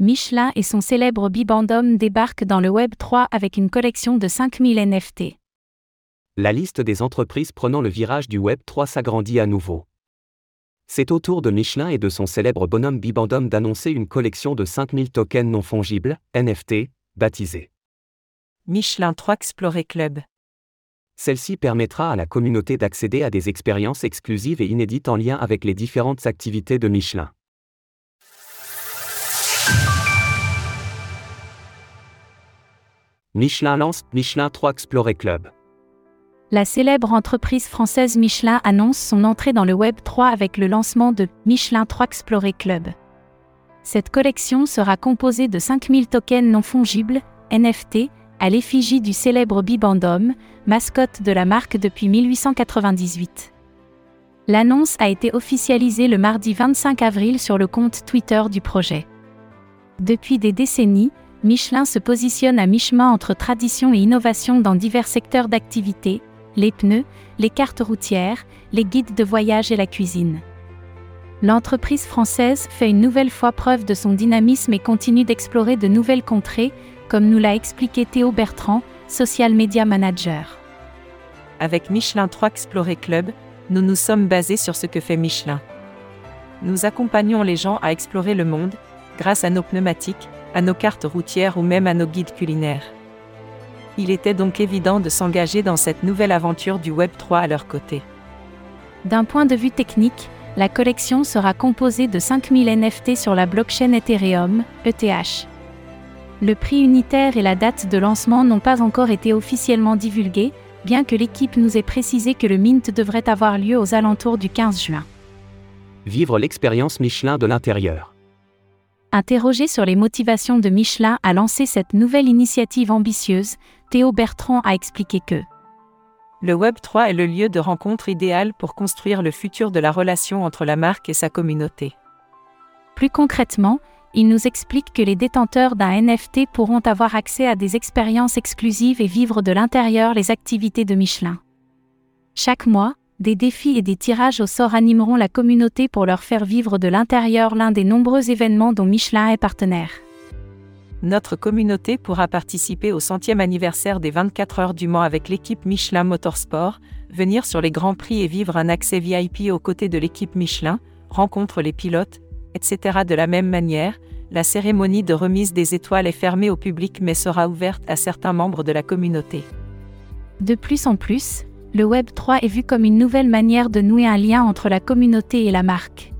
Michelin et son célèbre Bibendum débarquent dans le Web 3 avec une collection de 5000 NFT. La liste des entreprises prenant le virage du Web 3 s'agrandit à nouveau. C'est au tour de Michelin et de son célèbre bonhomme Bibendum d'annoncer une collection de 5000 tokens non fongibles, NFT, baptisés Michelin 3 Explorer Club. Celle-ci permettra à la communauté d'accéder à des expériences exclusives et inédites en lien avec les différentes activités de Michelin. Michelin lance Michelin 3 Explorer Club. La célèbre entreprise française Michelin annonce son entrée dans le Web 3 avec le lancement de Michelin 3 Explorer Club. Cette collection sera composée de 5000 tokens non fongibles, NFT, à l'effigie du célèbre Bibendum, mascotte de la marque depuis 1898. L'annonce a été officialisée le mardi 25 avril sur le compte Twitter du projet. Depuis des décennies, Michelin se positionne à mi-chemin entre tradition et innovation dans divers secteurs d'activité, les pneus, les cartes routières, les guides de voyage et la cuisine. L'entreprise française fait une nouvelle fois preuve de son dynamisme et continue d'explorer de nouvelles contrées, comme nous l'a expliqué Théo Bertrand, social media manager. Avec Michelin 3 Explorer Club, nous nous sommes basés sur ce que fait Michelin. Nous accompagnons les gens à explorer le monde, grâce à nos pneumatiques, à nos cartes routières ou même à nos guides culinaires. Il était donc évident de s'engager dans cette nouvelle aventure du Web 3 à leur côté. D'un point de vue technique, la collection sera composée de 5000 NFT sur la blockchain Ethereum, ETH. Le prix unitaire et la date de lancement n'ont pas encore été officiellement divulgués, bien que l'équipe nous ait précisé que le mint devrait avoir lieu aux alentours du 15 juin. Vivre l'expérience Michelin de l'intérieur. Interrogé sur les motivations de Michelin à lancer cette nouvelle initiative ambitieuse, Théo Bertrand a expliqué que le Web 3 est le lieu de rencontre idéal pour construire le futur de la relation entre la marque et sa communauté. Plus concrètement, il nous explique que les détenteurs d'un NFT pourront avoir accès à des expériences exclusives et vivre de l'intérieur les activités de Michelin. Chaque mois, des défis et des tirages au sort animeront la communauté pour leur faire vivre de l'intérieur l'un des nombreux événements dont Michelin est partenaire. Notre communauté pourra participer au centième anniversaire des 24 heures du Mans avec l'équipe Michelin Motorsport, venir sur les grands prix et vivre un accès VIP aux côtés de l'équipe Michelin, rencontre les pilotes, etc. De la même manière, la cérémonie de remise des étoiles est fermée au public mais sera ouverte à certains membres de la communauté. De plus en plus, le Web 3 est vu comme une nouvelle manière de nouer un lien entre la communauté et la marque.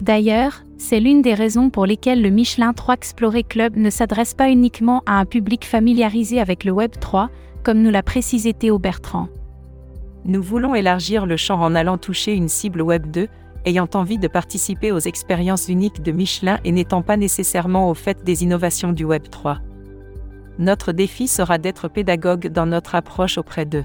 D'ailleurs, c'est l'une des raisons pour lesquelles le Michelin 3 Explorer Club ne s'adresse pas uniquement à un public familiarisé avec le Web 3, comme nous l'a précisé Théo Bertrand. Nous voulons élargir le champ en allant toucher une cible Web 2, ayant envie de participer aux expériences uniques de Michelin et n'étant pas nécessairement au fait des innovations du Web 3. Notre défi sera d'être pédagogue dans notre approche auprès d'eux.